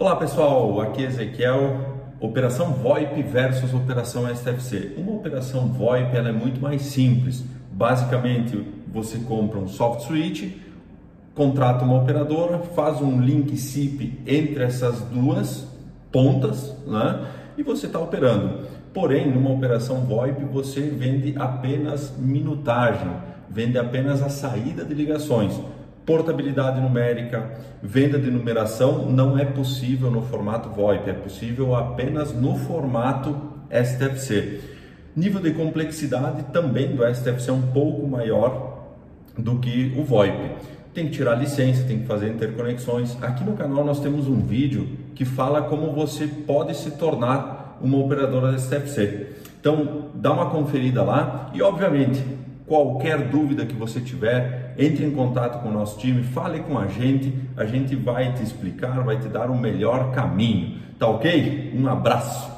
Olá pessoal, aqui é Ezequiel. Operação VoIP versus operação STFC. Uma operação VoIP ela é muito mais simples. Basicamente, você compra um soft switch, contrata uma operadora, faz um link SIP entre essas duas pontas, né? E você está operando. Porém, numa operação VoIP, você vende apenas minutagem, vende apenas a saída de ligações portabilidade numérica, venda de numeração não é possível no formato VoIP, é possível apenas no formato STFC. Nível de complexidade também do STFC é um pouco maior do que o VoIP. Tem que tirar licença, tem que fazer interconexões. Aqui no canal nós temos um vídeo que fala como você pode se tornar uma operadora STFC. Então, dá uma conferida lá e, obviamente, Qualquer dúvida que você tiver, entre em contato com o nosso time, fale com a gente, a gente vai te explicar, vai te dar o melhor caminho. Tá ok? Um abraço!